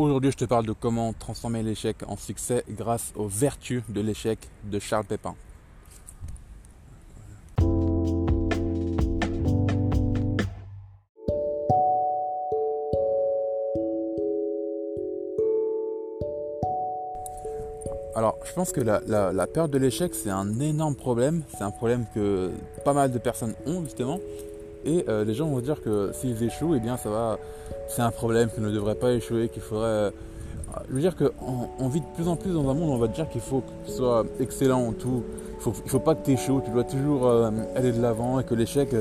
Aujourd'hui, je te parle de comment transformer l'échec en succès grâce aux vertus de l'échec de Charles Pépin. Alors, je pense que la, peur de l'échec, c'est un énorme problème. C'est un problème que pas mal de personnes ont, justement. Et euh, les gens vont dire que s'ils échouent, eh bien, ça va. C'est un problème, qu'ils ne devraient pas échouer, qu'il faudrait. Euh, je veux dire qu'on vit de plus en plus dans un monde où on va te dire qu'il faut que tu sois excellent en tout. Il ne faut, pas que tu échoues, tu dois toujours euh, aller de l'avant et que l'échec,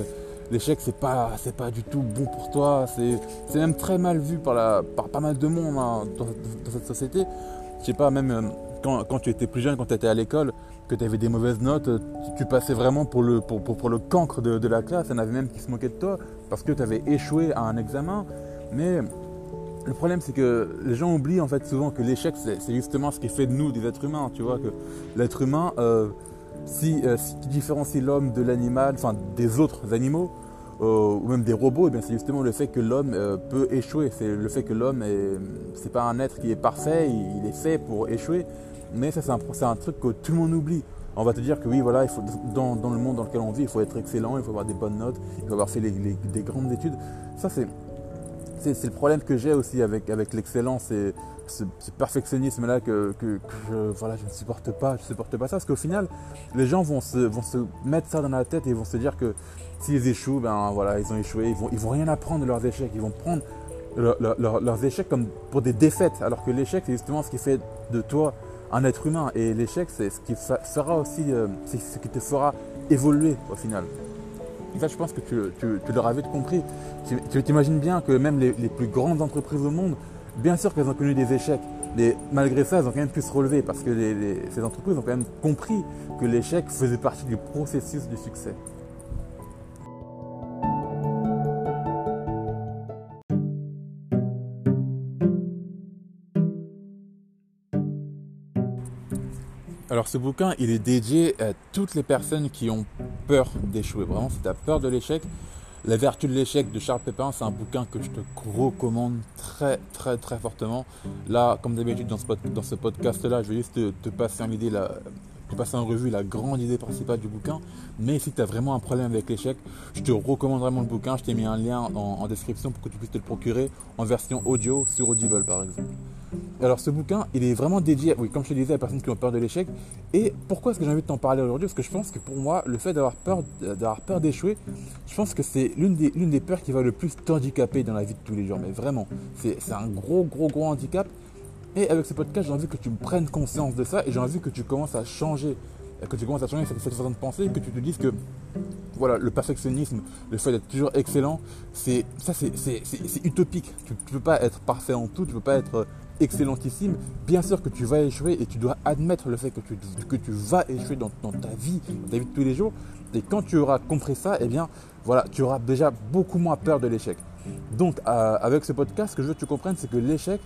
l'échec c'est pas, c'est pas du tout bon pour toi. C'est, même très mal vu par, la, par pas mal de monde hein, dans, dans, cette société. Je sais pas, même quand, tu étais plus jeune, quand tu étais à l'école, que tu avais des mauvaises notes, tu, passais vraiment pour le, pour, pour, le cancre de, la classe. Il y en avait même qui se moquaient de toi parce que tu avais échoué à un examen. Mais le problème, c'est que les gens oublient en fait souvent que l'échec, c'est justement ce qui fait de nous des êtres humains. Tu vois, que l'être humain, euh, si, euh, qui différencie l'homme de l'animal, enfin des autres animaux, euh, ou même des robots, eh c'est justement le fait que l'homme peut échouer. C'est le fait que l'homme, c'est pas un être qui est parfait, il, est fait pour échouer. Mais ça, c'est un, truc que tout le monde oublie. On va te dire que oui, voilà, dans, le monde dans lequel on vit, il faut être excellent, il faut avoir des bonnes notes, il faut avoir fait des grandes études. Ça, c'est, c'est, le problème que j'ai aussi avec, avec l'excellence et ce, perfectionnisme-là que, je, voilà, je ne supporte pas. Je supporte pas ça parce qu'au final, les gens vont se, vont se mettre ça dans la tête et vont se dire que s'ils échouent, ben voilà, ils ont échoué, ils vont, ils vont rien apprendre de leurs échecs, ils vont prendre leurs échecs comme pour des défaites, alors que l'échec, c'est justement ce qui fait de toi un être humain. Et l'échec, c'est ce qui fera aussi, euh, c'est ce qui te fera évoluer au final. Et ça, je pense que tu, tu, l'auras vite compris. Tu t'imagines bien que même les, plus grandes entreprises au monde, bien sûr qu'elles ont connu des échecs, mais malgré ça, elles ont quand même pu se relever parce que ces entreprises ont quand même compris que l'échec faisait partie du processus du succès. Alors ce bouquin, il est dédié à toutes les personnes qui ont peur d'échouer. Vraiment, si tu as peur de l'échec, La vertu de l'échec de Charles Pépin, c'est un bouquin que je te recommande très très très fortement. Là, comme d'habitude dans ce, dans ce podcast-là, je vais juste te, passer en revue la grande idée principale du bouquin. Mais si tu as vraiment un problème avec l'échec, je te recommande vraiment le bouquin. Je t'ai mis un lien en, en description pour que tu puisses te le procurer en version audio sur Audible par exemple. Alors ce bouquin, il est vraiment dédié, oui, comme je te disais, à personnes qui ont peur de l'échec. Et pourquoi est-ce que j'ai envie de t'en parler aujourd'hui? Parce que je pense que pour moi, le fait d'avoir peur, d'avoir peur d'échouer, je pense que c'est l'une des, l'une des peurs qui va le plus t'handicaper dans la vie de tous les jours. Mais vraiment, c'est, un gros, gros, gros handicap. Et avec ce podcast, j'ai envie que tu prennes conscience de ça et j'ai envie que tu commences à changer, que tu commences à changer cette, façon de penser que tu te dises que voilà, le perfectionnisme, le fait d'être toujours excellent, c'est ça c'est, utopique. Tu ne peux pas être parfait en tout, tu ne peux pas être excellentissime, bien sûr que tu vas échouer et tu dois admettre le fait que tu, que tu vas échouer dans, ta vie, dans ta vie de tous les jours. Et quand tu auras compris ça, eh bien, voilà, tu auras déjà beaucoup moins peur de l'échec. Donc, avec ce podcast, ce que je veux que tu comprennes, c'est que l'échec,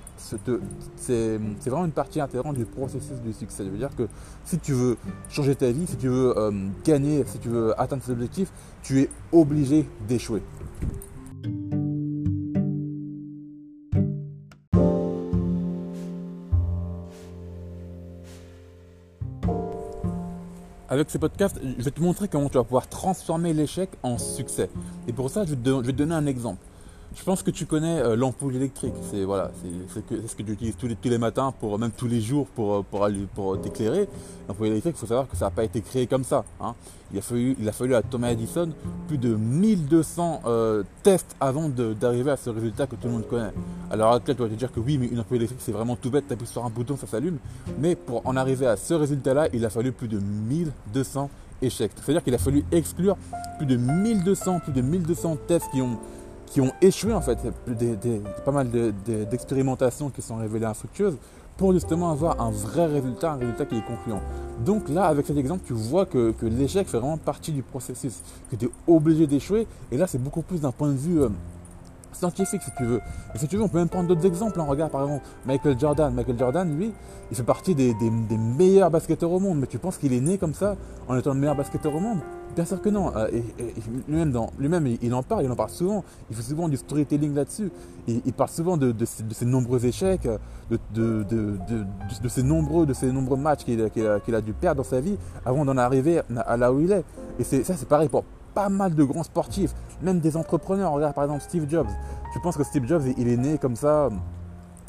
c'est vraiment une partie intégrante du processus du succès. Ça veut dire que si tu veux changer ta vie, si tu veux euh, gagner, si tu veux atteindre tes objectifs, tu es obligé d'échouer. Avec ce podcast, je vais te montrer comment tu vas pouvoir transformer l'échec en succès. Et pour ça, je vais te donner un exemple. Je pense que tu connais euh, l'ampoule électrique. C'est voilà, c'est ce que tu utilises tous les, tous les matins, pour, même tous les jours pour, euh, pour, pour t'éclairer. L'ampoule électrique, il faut savoir que ça n'a pas été créé comme ça. Hein. Il, a fallu, il a fallu à Thomas Edison plus de 1200 euh, tests avant d'arriver à ce résultat que tout le monde connaît. Alors là, tu vas te dire que oui, mais une ampoule électrique, c'est vraiment tout bête, tu appuies sur un bouton, ça s'allume. Mais pour en arriver à ce résultat-là, il a fallu plus de 1200 échecs. C'est-à-dire qu'il a fallu exclure plus de 1200, plus de 1200 tests qui ont qui ont échoué en fait, pas mal d'expérimentations qui sont révélées infructueuses pour justement avoir un vrai résultat, un résultat qui est concluant. Donc là, avec cet exemple, tu vois que, l'échec fait vraiment partie du processus, que tu es obligé d'échouer. Et là, c'est beaucoup plus d'un point de vue, euh, scientifique si tu veux. Et si tu veux, on peut même prendre d'autres exemples. Hein. Regarde par exemple Michael Jordan. Michael Jordan, lui, il fait partie des, meilleurs basketteurs au monde. Mais tu penses qu'il est né comme ça en étant le meilleur basketteur au monde? Bien sûr que non. Euh, et, lui-même, il en parle, il en parle souvent. Il fait souvent du storytelling là-dessus. Il, parle souvent de, ses, nombreux échecs, de, de, ses nombreux, de ses nombreux matchs qu'il a, dû perdre dans sa vie avant d'en arriver à là où il est. Et ça, c'est pareil pour pas mal de grands sportifs, même des entrepreneurs. Regarde par exemple Steve Jobs. Tu penses que Steve Jobs, il est né comme ça,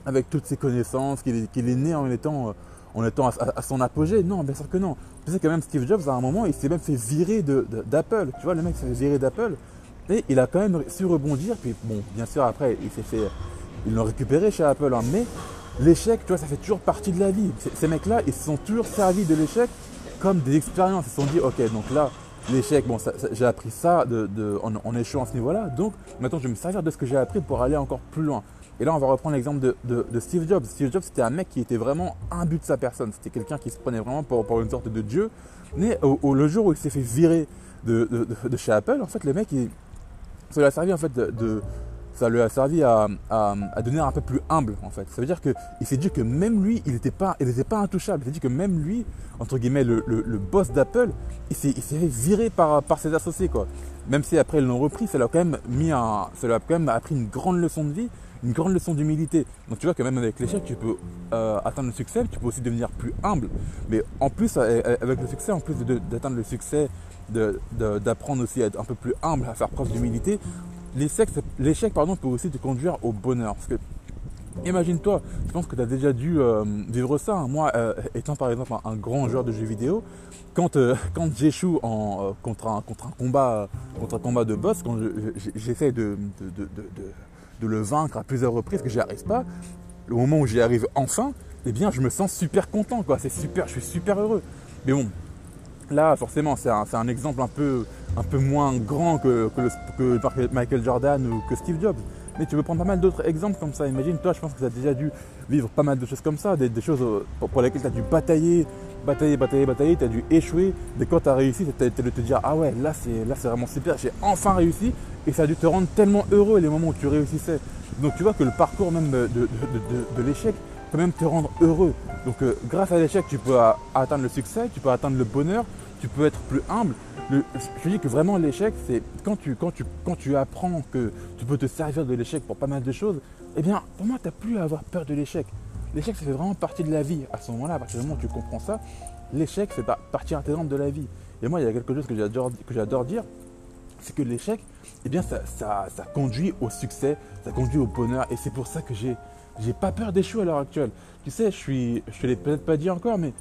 avec toutes ses connaissances, qu'il est, né en étant, en étant à, son apogée? Non, bien sûr que non. Tu sais que même Steve Jobs, à un moment, il s'est même fait virer d'Apple. Tu vois, le mec s'est fait virer d'Apple. Et il a quand même su rebondir. Puis bon, bien sûr, après, il s'est fait. Ils l'ont récupéré chez Apple. Hein, mais l'échec, tu vois, ça fait toujours partie de la vie. Ces mecs-là, ils se sont toujours servis de l'échec comme des expériences. Ils se sont dit, ok, donc là, l'échec, bon, j'ai appris ça de, en, en, échouant à ce niveau-là, donc maintenant je vais me servir de ce que j'ai appris pour aller encore plus loin. Et là, on va reprendre l'exemple de, Steve Jobs. Steve Jobs, c'était un mec qui était vraiment but de sa personne. C'était quelqu'un qui se prenait vraiment pour, pour, une sorte de dieu. Mais au, le jour où il s'est fait virer de, chez Apple, en fait, le mec, il, ça lui a servi en fait de, ça lui a servi à, à, devenir un peu plus humble en fait. Ça veut dire qu'il s'est dit que même lui, il n'était pas, pas intouchable. Il s'est dit que même lui, entre guillemets, le, boss d'Apple, il s'est virer par, par ses associés quoi. Même si après ils l'ont repris, ça lui a quand même mis un, ça lui a quand même appris une grande leçon de vie, une grande leçon d'humilité. Donc tu vois que même avec l'échec, tu peux euh, atteindre le succès, tu peux aussi devenir plus humble. Mais en plus, avec le succès, en plus d'atteindre le succès, d'apprendre aussi à être un peu plus humble, à faire preuve d'humilité, l'échec pardon, peut aussi te conduire au bonheur. Parce que Imagine-toi, je pense que tu as déjà dû euh, vivre ça. Hein. Moi, euh, étant par exemple un, grand joueur de jeux vidéo, quand, euh, j'échoue en, contre, un, combat, contre un combat de boss, quand j'essaie de, le vaincre à plusieurs reprises, que j'y arrive pas, au moment où j'y arrive enfin, eh bien, je me sens super content. C'est super, je suis super heureux. Mais bon, là, forcément, c'est un, exemple un peu, un peu moins grand que, que, Michael Jordan ou que Steve Jobs. Mais tu peux prendre pas mal d'autres exemples comme ça. Imagine, toi, je pense que tu as déjà dû vivre pas mal de choses comme ça, des, choses euh, pour, lesquelles tu as dû batailler, batailler, batailler, batailler, tu as dû échouer. Mais quand tu as réussi, tu as de te dire Ah ouais, là c'est vraiment super, j'ai enfin réussi. Et ça a dû te rendre tellement heureux les moments où tu réussissais. Donc tu vois que le parcours même de, de, l'échec même te rendre heureux. Donc euh, grâce à l'échec, tu peux atteindre le succès, tu peux atteindre le bonheur, tu peux être plus humble je dis que vraiment l'échec, c'est quand tu, quand, tu, quand tu apprends que tu peux te servir de l'échec pour pas mal de choses, eh bien, pour moi, tu n'as plus à avoir peur de l'échec. L'échec, ça fait vraiment partie de la vie. À ce moment-là, à partir du moment où tu comprends ça, l'échec fait partie intégrante de la vie. Et moi, il y a quelque chose que j'adore dire, c'est que l'échec, eh bien, ça, ça, ça, conduit au succès, ça conduit au bonheur. Et c'est pour ça que j'ai, j'ai pas peur d'échouer à l'heure actuelle. Tu sais, je suis, je te l'ai peut-être pas dit encore, mais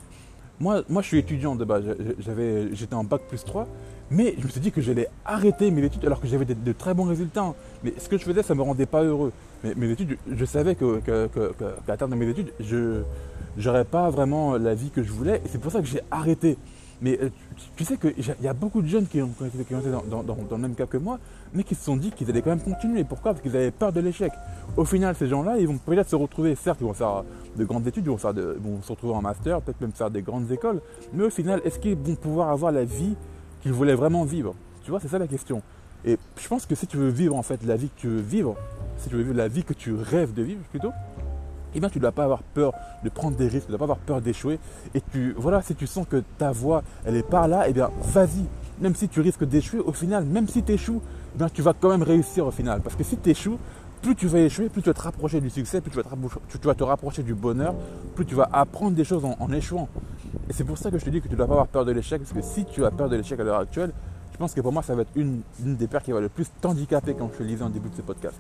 moi, moi, je suis étudiant de base. J'avais, j'étais en bac plus 3. Mais je me suis dit que j'allais arrêter mes études alors que j'avais de, très bons résultats. Mais ce que je faisais, ça me rendait pas heureux. Mais mes études, je savais qu'à que, terme de mes études, je n'aurais pas vraiment la vie que je voulais. Et c'est pour ça que j'ai arrêté. Mais euh, tu sais qu'il y a beaucoup de jeunes qui ont, été dans, le même cas que moi, mais qui se sont dit qu'ils allaient quand même continuer. Pourquoi? Parce qu'ils avaient peur de l'échec. Au final, ces gens-là, ils vont peut-être se retrouver, certes, ils vont faire de grandes études, ils vont, faire vont se retrouver en master, peut-être même faire des grandes écoles, mais au final, est-ce qu'ils vont pouvoir avoir la vie qu'ils voulaient vraiment vivre? Tu vois, c'est ça la question. Et je pense que si tu veux vivre en fait la vie que tu veux vivre, si tu veux vivre la vie que tu rêves de vivre plutôt, eh bien tu ne dois pas avoir peur de prendre des risques, tu ne dois pas avoir peur d'échouer. Et tu, voilà, si tu sens que ta voix, elle est par là, eh bien vas-y. Même si tu risques d'échouer, au final, même si tu échoues, eh bien, tu vas quand même réussir au final. Parce que si tu échoues, plus tu vas échouer, plus tu vas te rapprocher du succès, plus tu vas te, rapprocher du bonheur, plus tu vas apprendre des choses en, échouant. Et c'est pour ça que je te dis que tu ne dois pas avoir peur de l'échec, parce que si tu as peur de l'échec à l'heure actuelle, je pense que pour moi, ça va être une, des peurs qui va le plus t'handicaper quand je te le disais en début de ce podcast.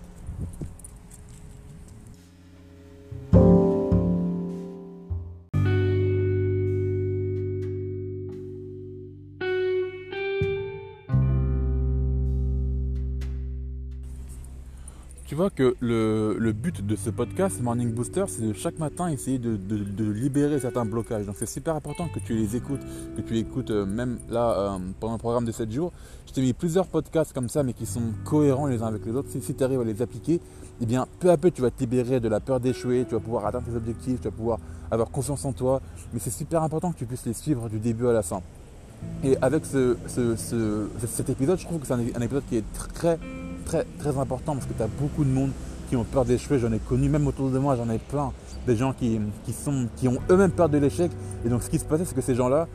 Que le, but de ce podcast, Morning Booster, c'est de chaque matin essayer de, libérer certains blocages. Donc c'est super important que tu les écoutes, que tu écoutes euh, même là euh, pendant le programme de 7 jours. Je t'ai mis plusieurs podcasts comme ça, mais qui sont cohérents les uns avec les autres. Si, tu arrives à les appliquer, eh bien peu à peu tu vas te libérer de la peur d'échouer, tu vas pouvoir atteindre tes objectifs, tu vas pouvoir avoir confiance en toi. Mais c'est super important que tu puisses les suivre du début à la fin. Et avec cet épisode, je trouve que c'est un, épisode qui est très très, très important parce que tu as beaucoup de monde qui ont peur d'échouer. J'en ai connu, même autour de moi, j'en ai plein. Des gens qui, sont, qui ont eux-mêmes peur de l'échec. Et donc, ce qui se passait, c'est que ces gens-là,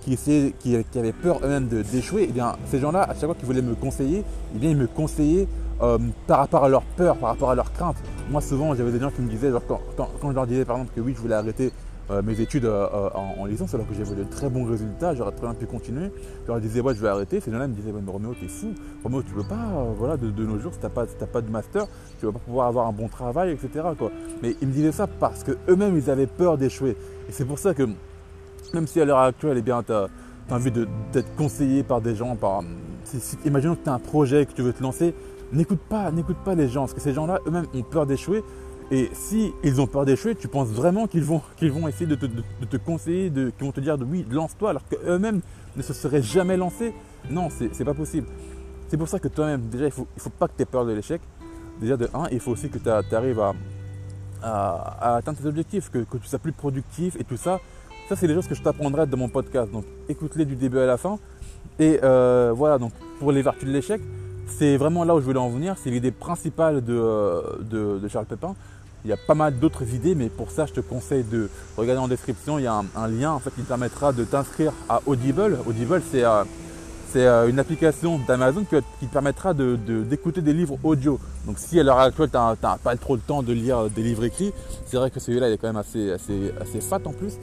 qui, qui, avaient peur eux-mêmes d'échouer, eh bien, ces gens-là, à chaque fois qu'ils voulaient me conseiller, eh bien, ils me conseillaient euh, par rapport à leur peur, par rapport à leur crainte. Moi, souvent, j'avais des gens qui me disaient, quand, quand, je leur disais par exemple que oui, je voulais arrêter euh, mes études euh, en, licence alors que j'avais de très bons résultats, j'aurais très bien pu continuer. Je disais, ouais, je vais arrêter. Ces gens-là me disaient, mais Roméo, t'es fou. Roméo, tu peux pas, voilà, de, nos jours, si t'as pas, pas de master, tu vas pas pouvoir avoir un bon travail, etc. Quoi. Mais ils me disaient ça parce qu'eux-mêmes, ils avaient peur d'échouer. Et c'est pour ça que, même si à l'heure actuelle, eh bien, tu as, envie d'être conseillé par des gens, par, imaginons que tu as un projet, que tu veux te lancer, n'écoute pas, n'écoute pas les gens, parce que ces gens-là, eux-mêmes, ont peur d'échouer. Et si ils ont peur d'échouer, tu penses vraiment qu'ils vont, qu'ils vont essayer de te, conseiller, de, qu'ils vont te dire de oui, lance-toi, alors qu'eux-mêmes ne se seraient jamais lancés? Non, c'est, n'est pas possible. C'est pour ça que toi-même, déjà, il ne faut, il faut pas que tu aies peur de l'échec. Déjà, de un, il faut aussi que tu arrives à, atteindre tes objectifs, que, que tu sois plus productif et tout ça. Ça, c'est des choses que je t'apprendrai dans mon podcast. Donc, écoute-les du début à la fin. Et euh, voilà, donc pour les vertus de l'échec, c'est vraiment là où je voulais en venir. C'est l'idée principale euh, de, Charles Pépin. Il y a pas mal d'autres idées, mais pour ça, je te conseille de regarder en description. Il y a un, lien en fait, qui te permettra de t'inscrire à Audible. Audible, c'est euh, euh, une application d'Amazon qui, te permettra d'écouter des livres audio. Donc si à l'heure actuelle, tu n'as pas trop le temps de lire des livres écrits, c'est vrai que celui-là, il est quand même assez, assez, assez fat en plus.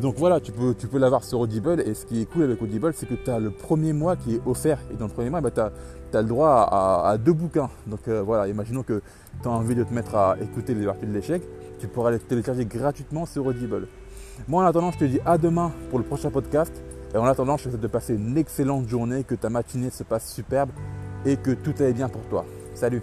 Donc voilà, tu peux, tu peux l'avoir sur Audible. Et ce qui est cool avec Audible, c'est que tu as le premier mois qui est offert. Et dans le premier mois, bah, tu as, le droit à, deux bouquins. Donc euh, voilà, imaginons que tu as envie de te mettre à écouter les vertus de l'échec. Tu pourras les télécharger gratuitement sur Audible. Moi, en attendant, je te dis à demain pour le prochain podcast. Et en attendant, je te souhaite de passer une excellente journée, que ta matinée se passe superbe et que tout aille bien pour toi. Salut